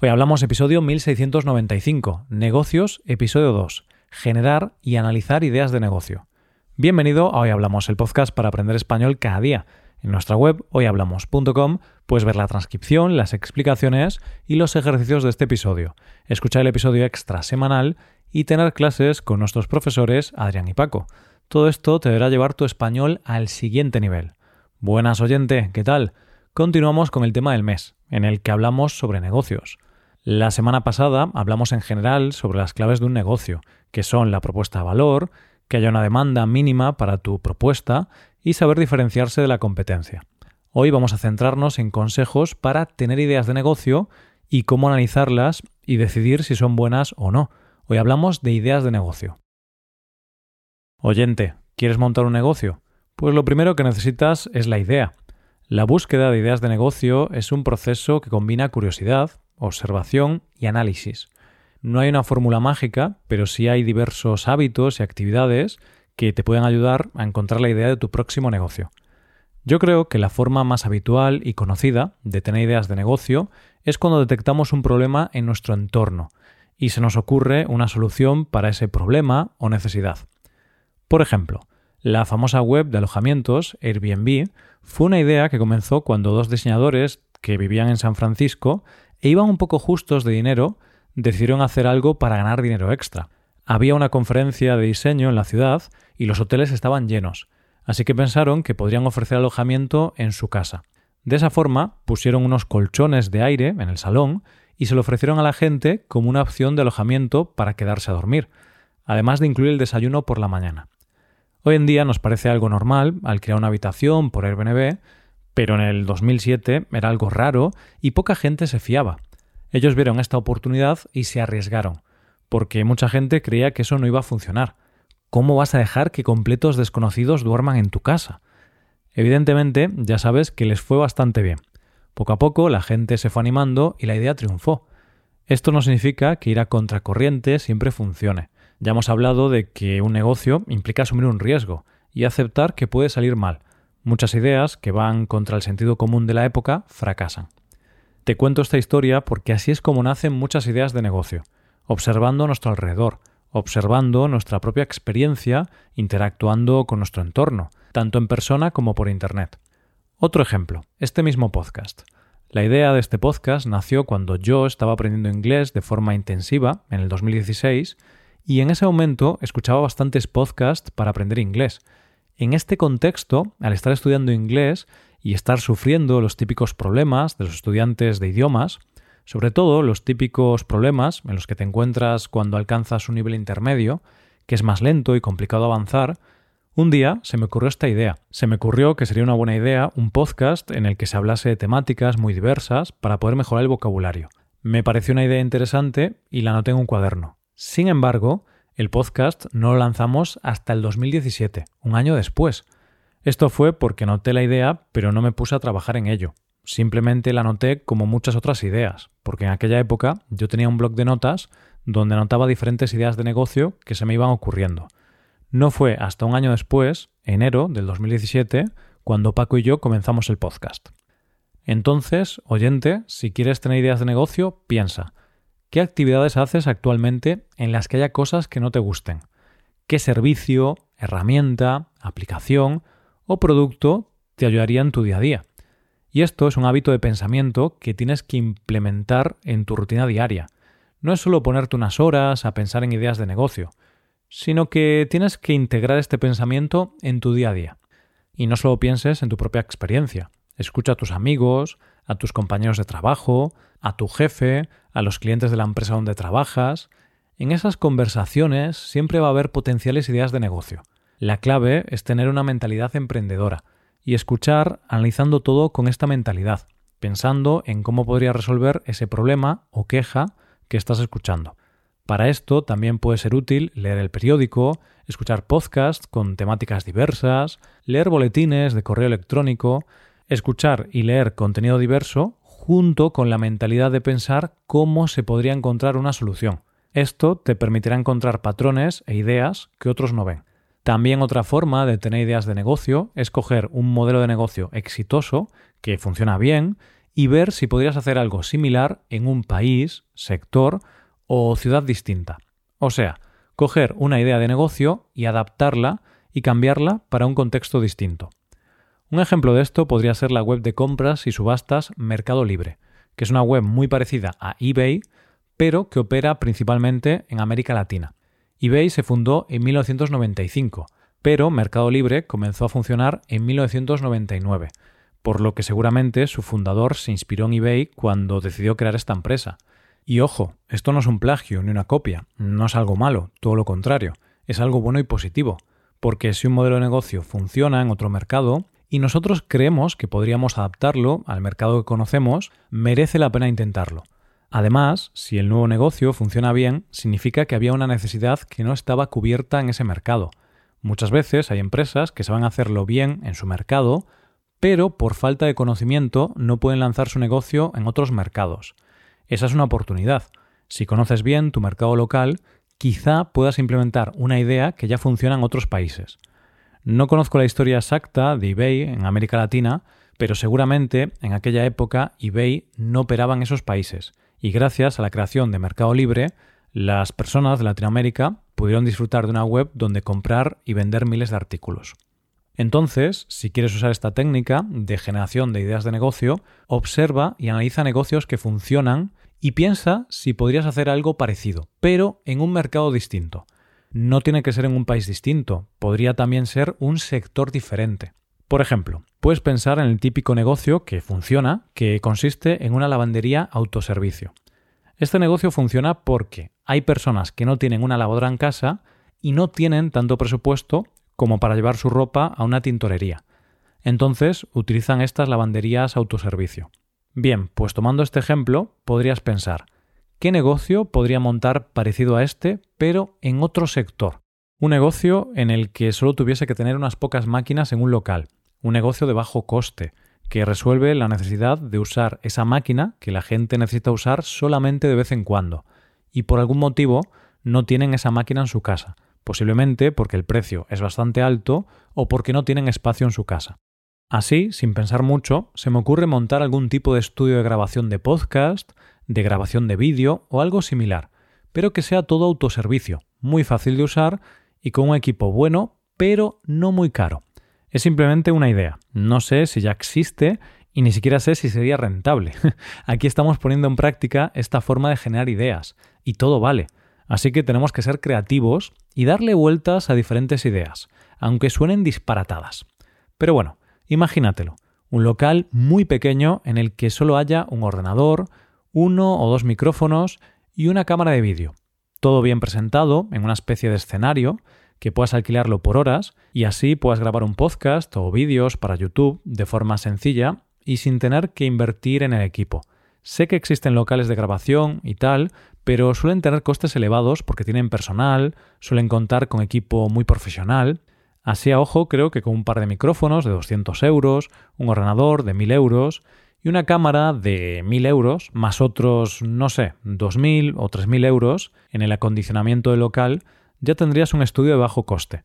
Hoy hablamos episodio 1695, negocios, episodio 2, generar y analizar ideas de negocio. Bienvenido a Hoy Hablamos, el podcast para aprender español cada día. En nuestra web hoyhablamos.com puedes ver la transcripción, las explicaciones y los ejercicios de este episodio, escuchar el episodio extra semanal y tener clases con nuestros profesores Adrián y Paco. Todo esto te deberá llevar tu español al siguiente nivel. Buenas oyente, ¿qué tal? Continuamos con el tema del mes, en el que hablamos sobre negocios. La semana pasada hablamos en general sobre las claves de un negocio, que son la propuesta de valor, que haya una demanda mínima para tu propuesta y saber diferenciarse de la competencia. Hoy vamos a centrarnos en consejos para tener ideas de negocio y cómo analizarlas y decidir si son buenas o no. Hoy hablamos de ideas de negocio. Oyente, ¿quieres montar un negocio? Pues lo primero que necesitas es la idea. La búsqueda de ideas de negocio es un proceso que combina curiosidad, observación y análisis. No hay una fórmula mágica, pero sí hay diversos hábitos y actividades que te pueden ayudar a encontrar la idea de tu próximo negocio. Yo creo que la forma más habitual y conocida de tener ideas de negocio es cuando detectamos un problema en nuestro entorno y se nos ocurre una solución para ese problema o necesidad. Por ejemplo, la famosa web de alojamientos Airbnb fue una idea que comenzó cuando dos diseñadores que vivían en San Francisco e iban un poco justos de dinero, decidieron hacer algo para ganar dinero extra. Había una conferencia de diseño en la ciudad y los hoteles estaban llenos, así que pensaron que podrían ofrecer alojamiento en su casa. De esa forma, pusieron unos colchones de aire en el salón y se lo ofrecieron a la gente como una opción de alojamiento para quedarse a dormir, además de incluir el desayuno por la mañana. Hoy en día nos parece algo normal al crear una habitación por Airbnb pero en el 2007 era algo raro y poca gente se fiaba. Ellos vieron esta oportunidad y se arriesgaron, porque mucha gente creía que eso no iba a funcionar. ¿Cómo vas a dejar que completos desconocidos duerman en tu casa? Evidentemente, ya sabes que les fue bastante bien. Poco a poco la gente se fue animando y la idea triunfó. Esto no significa que ir a contracorriente siempre funcione. Ya hemos hablado de que un negocio implica asumir un riesgo y aceptar que puede salir mal, Muchas ideas que van contra el sentido común de la época fracasan. Te cuento esta historia porque así es como nacen muchas ideas de negocio, observando nuestro alrededor, observando nuestra propia experiencia, interactuando con nuestro entorno, tanto en persona como por Internet. Otro ejemplo, este mismo podcast. La idea de este podcast nació cuando yo estaba aprendiendo inglés de forma intensiva en el 2016 y en ese momento escuchaba bastantes podcasts para aprender inglés, en este contexto, al estar estudiando inglés y estar sufriendo los típicos problemas de los estudiantes de idiomas, sobre todo los típicos problemas en los que te encuentras cuando alcanzas un nivel intermedio, que es más lento y complicado avanzar, un día se me ocurrió esta idea. Se me ocurrió que sería una buena idea un podcast en el que se hablase de temáticas muy diversas para poder mejorar el vocabulario. Me pareció una idea interesante y la anoté en un cuaderno. Sin embargo, el podcast no lo lanzamos hasta el 2017, un año después. Esto fue porque noté la idea, pero no me puse a trabajar en ello. Simplemente la anoté como muchas otras ideas, porque en aquella época yo tenía un blog de notas donde anotaba diferentes ideas de negocio que se me iban ocurriendo. No fue hasta un año después, enero del 2017, cuando Paco y yo comenzamos el podcast. Entonces, oyente, si quieres tener ideas de negocio, piensa, ¿Qué actividades haces actualmente en las que haya cosas que no te gusten? ¿Qué servicio, herramienta, aplicación o producto te ayudaría en tu día a día? Y esto es un hábito de pensamiento que tienes que implementar en tu rutina diaria. No es solo ponerte unas horas a pensar en ideas de negocio, sino que tienes que integrar este pensamiento en tu día a día. Y no solo pienses en tu propia experiencia. Escucha a tus amigos, a tus compañeros de trabajo, a tu jefe, a los clientes de la empresa donde trabajas. En esas conversaciones siempre va a haber potenciales ideas de negocio. La clave es tener una mentalidad emprendedora y escuchar analizando todo con esta mentalidad, pensando en cómo podría resolver ese problema o queja que estás escuchando. Para esto también puede ser útil leer el periódico, escuchar podcasts con temáticas diversas, leer boletines de correo electrónico, escuchar y leer contenido diverso junto con la mentalidad de pensar cómo se podría encontrar una solución. Esto te permitirá encontrar patrones e ideas que otros no ven. También otra forma de tener ideas de negocio es coger un modelo de negocio exitoso que funciona bien y ver si podrías hacer algo similar en un país, sector o ciudad distinta. O sea, coger una idea de negocio y adaptarla y cambiarla para un contexto distinto. Un ejemplo de esto podría ser la web de compras y subastas Mercado Libre, que es una web muy parecida a eBay, pero que opera principalmente en América Latina. eBay se fundó en 1995, pero Mercado Libre comenzó a funcionar en 1999, por lo que seguramente su fundador se inspiró en eBay cuando decidió crear esta empresa. Y ojo, esto no es un plagio ni una copia, no es algo malo, todo lo contrario, es algo bueno y positivo, porque si un modelo de negocio funciona en otro mercado y nosotros creemos que podríamos adaptarlo al mercado que conocemos, merece la pena intentarlo. Además, si el nuevo negocio funciona bien, significa que había una necesidad que no estaba cubierta en ese mercado. Muchas veces hay empresas que saben hacerlo bien en su mercado, pero por falta de conocimiento no pueden lanzar su negocio en otros mercados. Esa es una oportunidad. Si conoces bien tu mercado local, quizá puedas implementar una idea que ya funciona en otros países. No conozco la historia exacta de eBay en América Latina, pero seguramente en aquella época eBay no operaba en esos países, y gracias a la creación de Mercado Libre, las personas de Latinoamérica pudieron disfrutar de una web donde comprar y vender miles de artículos. Entonces, si quieres usar esta técnica de generación de ideas de negocio, observa y analiza negocios que funcionan y piensa si podrías hacer algo parecido, pero en un mercado distinto. No tiene que ser en un país distinto, podría también ser un sector diferente. Por ejemplo, puedes pensar en el típico negocio que funciona, que consiste en una lavandería autoservicio. Este negocio funciona porque hay personas que no tienen una lavadora en casa y no tienen tanto presupuesto como para llevar su ropa a una tintorería. Entonces utilizan estas lavanderías autoservicio. Bien, pues tomando este ejemplo, podrías pensar, ¿qué negocio podría montar parecido a este, pero en otro sector? Un negocio en el que solo tuviese que tener unas pocas máquinas en un local, un negocio de bajo coste, que resuelve la necesidad de usar esa máquina que la gente necesita usar solamente de vez en cuando, y por algún motivo no tienen esa máquina en su casa posiblemente porque el precio es bastante alto o porque no tienen espacio en su casa. Así, sin pensar mucho, se me ocurre montar algún tipo de estudio de grabación de podcast, de grabación de vídeo o algo similar, pero que sea todo autoservicio, muy fácil de usar y con un equipo bueno, pero no muy caro. Es simplemente una idea. No sé si ya existe y ni siquiera sé si sería rentable. Aquí estamos poniendo en práctica esta forma de generar ideas y todo vale. Así que tenemos que ser creativos y darle vueltas a diferentes ideas, aunque suenen disparatadas. Pero bueno, imagínatelo, un local muy pequeño en el que solo haya un ordenador, uno o dos micrófonos y una cámara de vídeo. Todo bien presentado en una especie de escenario que puedas alquilarlo por horas y así puedas grabar un podcast o vídeos para YouTube de forma sencilla y sin tener que invertir en el equipo. Sé que existen locales de grabación y tal, pero suelen tener costes elevados porque tienen personal, suelen contar con equipo muy profesional. Así a ojo creo que con un par de micrófonos de 200 euros, un ordenador de 1000 euros y una cámara de 1000 euros, más otros, no sé, 2000 o 3000 euros en el acondicionamiento del local, ya tendrías un estudio de bajo coste.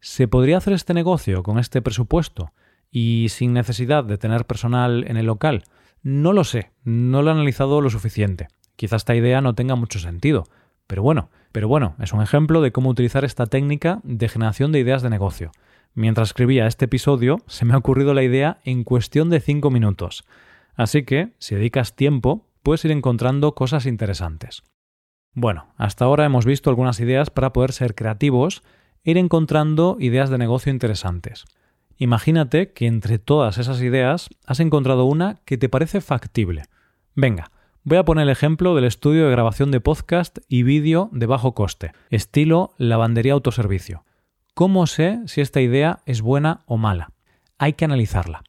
¿Se podría hacer este negocio con este presupuesto y sin necesidad de tener personal en el local? No lo sé, no lo he analizado lo suficiente. Quizá esta idea no tenga mucho sentido, pero bueno, pero bueno, es un ejemplo de cómo utilizar esta técnica de generación de ideas de negocio. Mientras escribía este episodio, se me ha ocurrido la idea en cuestión de 5 minutos. Así que, si dedicas tiempo, puedes ir encontrando cosas interesantes. Bueno, hasta ahora hemos visto algunas ideas para poder ser creativos e ir encontrando ideas de negocio interesantes. Imagínate que entre todas esas ideas has encontrado una que te parece factible. Venga, Voy a poner el ejemplo del estudio de grabación de podcast y vídeo de bajo coste, estilo lavandería autoservicio. ¿Cómo sé si esta idea es buena o mala? Hay que analizarla.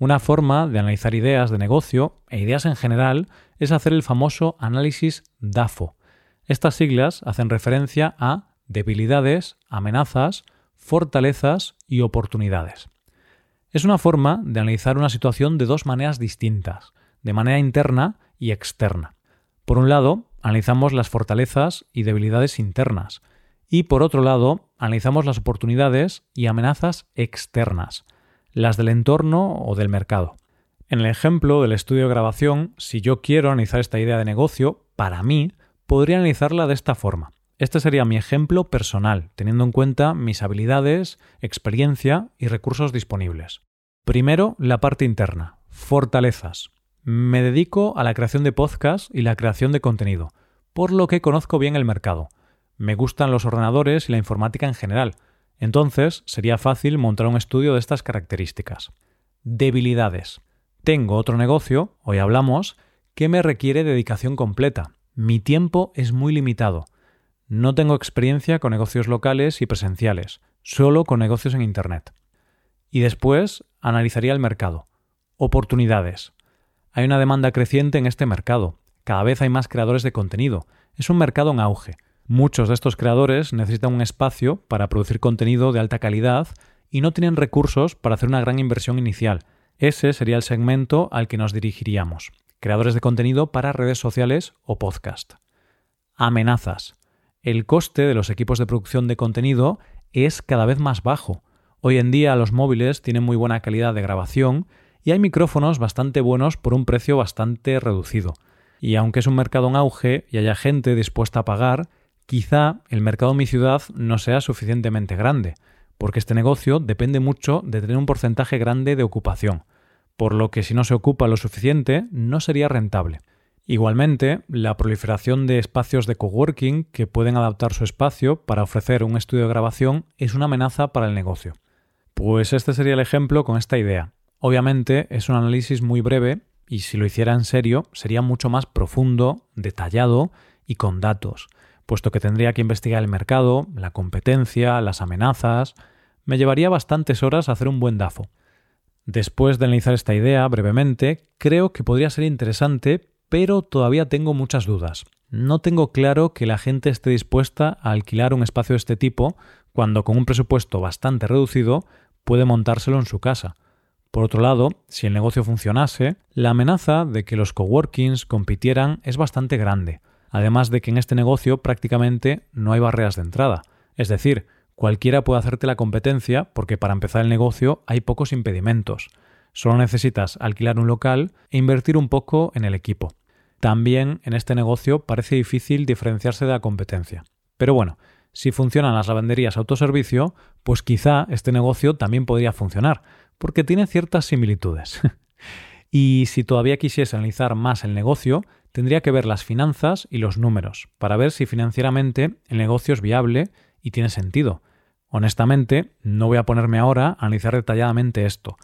Una forma de analizar ideas de negocio e ideas en general es hacer el famoso análisis DAFO. Estas siglas hacen referencia a debilidades, amenazas, fortalezas y oportunidades. Es una forma de analizar una situación de dos maneras distintas, de manera interna y externa. Por un lado, analizamos las fortalezas y debilidades internas, y por otro lado, analizamos las oportunidades y amenazas externas, las del entorno o del mercado. En el ejemplo del estudio de grabación, si yo quiero analizar esta idea de negocio, para mí, podría analizarla de esta forma. Este sería mi ejemplo personal, teniendo en cuenta mis habilidades, experiencia y recursos disponibles. Primero, la parte interna. Fortalezas. Me dedico a la creación de podcasts y la creación de contenido, por lo que conozco bien el mercado. Me gustan los ordenadores y la informática en general, entonces sería fácil montar un estudio de estas características. Debilidades. Tengo otro negocio, hoy hablamos, que me requiere dedicación completa. Mi tiempo es muy limitado. No tengo experiencia con negocios locales y presenciales, solo con negocios en Internet. Y después analizaría el mercado. Oportunidades. Hay una demanda creciente en este mercado. Cada vez hay más creadores de contenido. Es un mercado en auge. Muchos de estos creadores necesitan un espacio para producir contenido de alta calidad y no tienen recursos para hacer una gran inversión inicial. Ese sería el segmento al que nos dirigiríamos. Creadores de contenido para redes sociales o podcast. Amenazas. El coste de los equipos de producción de contenido es cada vez más bajo. Hoy en día los móviles tienen muy buena calidad de grabación y hay micrófonos bastante buenos por un precio bastante reducido. Y aunque es un mercado en auge y haya gente dispuesta a pagar, quizá el mercado en mi ciudad no sea suficientemente grande, porque este negocio depende mucho de tener un porcentaje grande de ocupación, por lo que si no se ocupa lo suficiente no sería rentable. Igualmente, la proliferación de espacios de coworking que pueden adaptar su espacio para ofrecer un estudio de grabación es una amenaza para el negocio. Pues este sería el ejemplo con esta idea. Obviamente es un análisis muy breve y si lo hiciera en serio sería mucho más profundo, detallado y con datos puesto que tendría que investigar el mercado, la competencia, las amenazas. Me llevaría bastantes horas hacer un buen DAFO. Después de analizar esta idea brevemente, creo que podría ser interesante, pero todavía tengo muchas dudas. No tengo claro que la gente esté dispuesta a alquilar un espacio de este tipo cuando con un presupuesto bastante reducido puede montárselo en su casa. Por otro lado, si el negocio funcionase, la amenaza de que los coworkings compitieran es bastante grande además de que en este negocio prácticamente no hay barreras de entrada. Es decir, cualquiera puede hacerte la competencia porque para empezar el negocio hay pocos impedimentos. Solo necesitas alquilar un local e invertir un poco en el equipo. También en este negocio parece difícil diferenciarse de la competencia. Pero bueno, si funcionan las lavanderías autoservicio, pues quizá este negocio también podría funcionar, porque tiene ciertas similitudes. y si todavía quisiese analizar más el negocio, tendría que ver las finanzas y los números para ver si financieramente el negocio es viable y tiene sentido. Honestamente, no voy a ponerme ahora a analizar detalladamente esto,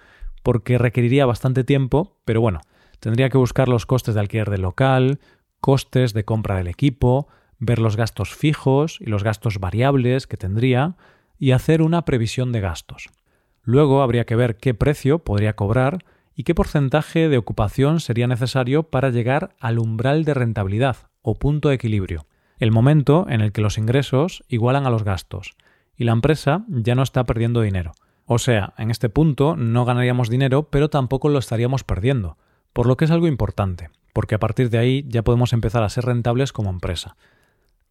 porque requeriría bastante tiempo, pero bueno, tendría que buscar los costes de alquiler del local, costes de compra del equipo, ver los gastos fijos y los gastos variables que tendría y hacer una previsión de gastos. Luego habría que ver qué precio podría cobrar y qué porcentaje de ocupación sería necesario para llegar al umbral de rentabilidad o punto de equilibrio, el momento en el que los ingresos igualan a los gastos y la empresa ya no está perdiendo dinero. O sea, en este punto no ganaríamos dinero, pero tampoco lo estaríamos perdiendo, por lo que es algo importante, porque a partir de ahí ya podemos empezar a ser rentables como empresa.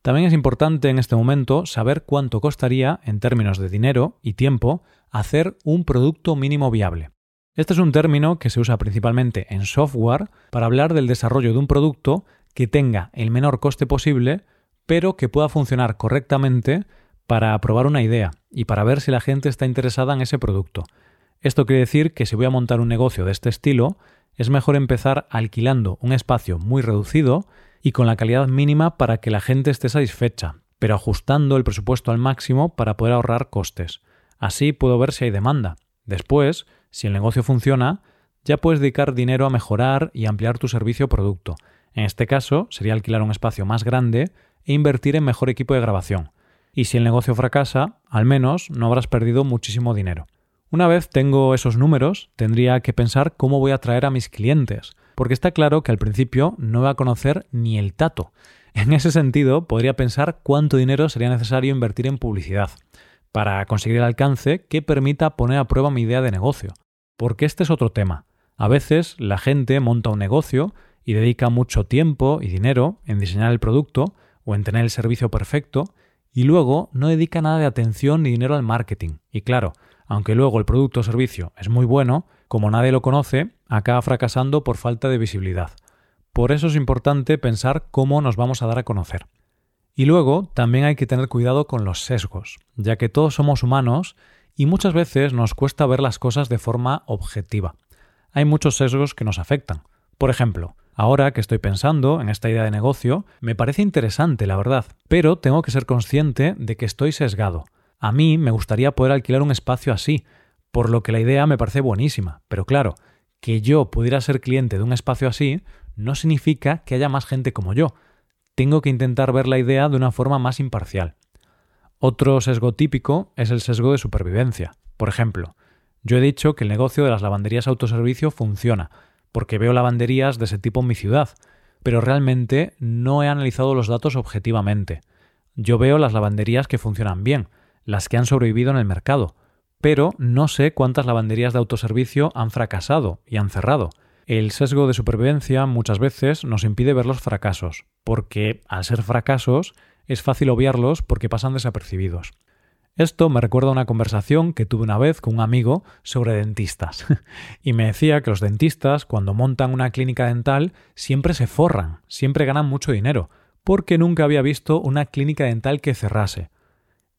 También es importante en este momento saber cuánto costaría, en términos de dinero y tiempo, hacer un producto mínimo viable. Este es un término que se usa principalmente en software para hablar del desarrollo de un producto que tenga el menor coste posible, pero que pueda funcionar correctamente para probar una idea y para ver si la gente está interesada en ese producto. Esto quiere decir que si voy a montar un negocio de este estilo, es mejor empezar alquilando un espacio muy reducido y con la calidad mínima para que la gente esté satisfecha, pero ajustando el presupuesto al máximo para poder ahorrar costes. Así puedo ver si hay demanda. Después, si el negocio funciona, ya puedes dedicar dinero a mejorar y ampliar tu servicio o producto. En este caso, sería alquilar un espacio más grande e invertir en mejor equipo de grabación. Y si el negocio fracasa, al menos no habrás perdido muchísimo dinero. Una vez tengo esos números, tendría que pensar cómo voy a atraer a mis clientes, porque está claro que al principio no voy a conocer ni el tato. En ese sentido, podría pensar cuánto dinero sería necesario invertir en publicidad para conseguir el alcance que permita poner a prueba mi idea de negocio. Porque este es otro tema. A veces la gente monta un negocio y dedica mucho tiempo y dinero en diseñar el producto o en tener el servicio perfecto y luego no dedica nada de atención ni dinero al marketing. Y claro, aunque luego el producto o servicio es muy bueno, como nadie lo conoce, acaba fracasando por falta de visibilidad. Por eso es importante pensar cómo nos vamos a dar a conocer. Y luego también hay que tener cuidado con los sesgos, ya que todos somos humanos y muchas veces nos cuesta ver las cosas de forma objetiva. Hay muchos sesgos que nos afectan. Por ejemplo, ahora que estoy pensando en esta idea de negocio, me parece interesante, la verdad, pero tengo que ser consciente de que estoy sesgado. A mí me gustaría poder alquilar un espacio así, por lo que la idea me parece buenísima, pero claro, que yo pudiera ser cliente de un espacio así no significa que haya más gente como yo. Tengo que intentar ver la idea de una forma más imparcial. Otro sesgo típico es el sesgo de supervivencia. Por ejemplo, yo he dicho que el negocio de las lavanderías autoservicio funciona, porque veo lavanderías de ese tipo en mi ciudad, pero realmente no he analizado los datos objetivamente. Yo veo las lavanderías que funcionan bien, las que han sobrevivido en el mercado, pero no sé cuántas lavanderías de autoservicio han fracasado y han cerrado. El sesgo de supervivencia muchas veces nos impide ver los fracasos, porque al ser fracasos es fácil obviarlos porque pasan desapercibidos. Esto me recuerda una conversación que tuve una vez con un amigo sobre dentistas. y me decía que los dentistas, cuando montan una clínica dental, siempre se forran, siempre ganan mucho dinero, porque nunca había visto una clínica dental que cerrase.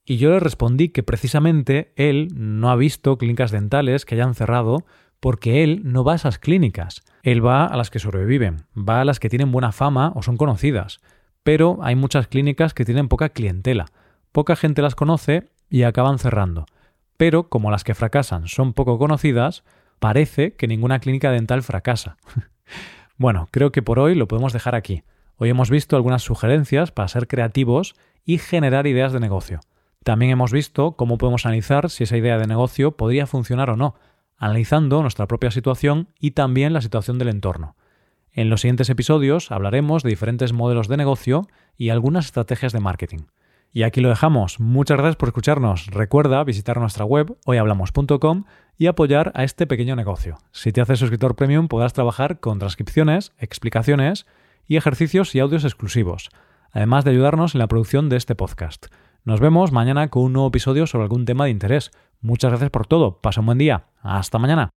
Y yo le respondí que precisamente él no ha visto clínicas dentales que hayan cerrado porque él no va a esas clínicas. Él va a las que sobreviven, va a las que tienen buena fama o son conocidas pero hay muchas clínicas que tienen poca clientela, poca gente las conoce y acaban cerrando. Pero como las que fracasan son poco conocidas, parece que ninguna clínica dental fracasa. bueno, creo que por hoy lo podemos dejar aquí. Hoy hemos visto algunas sugerencias para ser creativos y generar ideas de negocio. También hemos visto cómo podemos analizar si esa idea de negocio podría funcionar o no, analizando nuestra propia situación y también la situación del entorno. En los siguientes episodios hablaremos de diferentes modelos de negocio y algunas estrategias de marketing. Y aquí lo dejamos. Muchas gracias por escucharnos. Recuerda visitar nuestra web hoyhablamos.com y apoyar a este pequeño negocio. Si te haces suscriptor premium podrás trabajar con transcripciones, explicaciones y ejercicios y audios exclusivos, además de ayudarnos en la producción de este podcast. Nos vemos mañana con un nuevo episodio sobre algún tema de interés. Muchas gracias por todo. Pasa un buen día. Hasta mañana.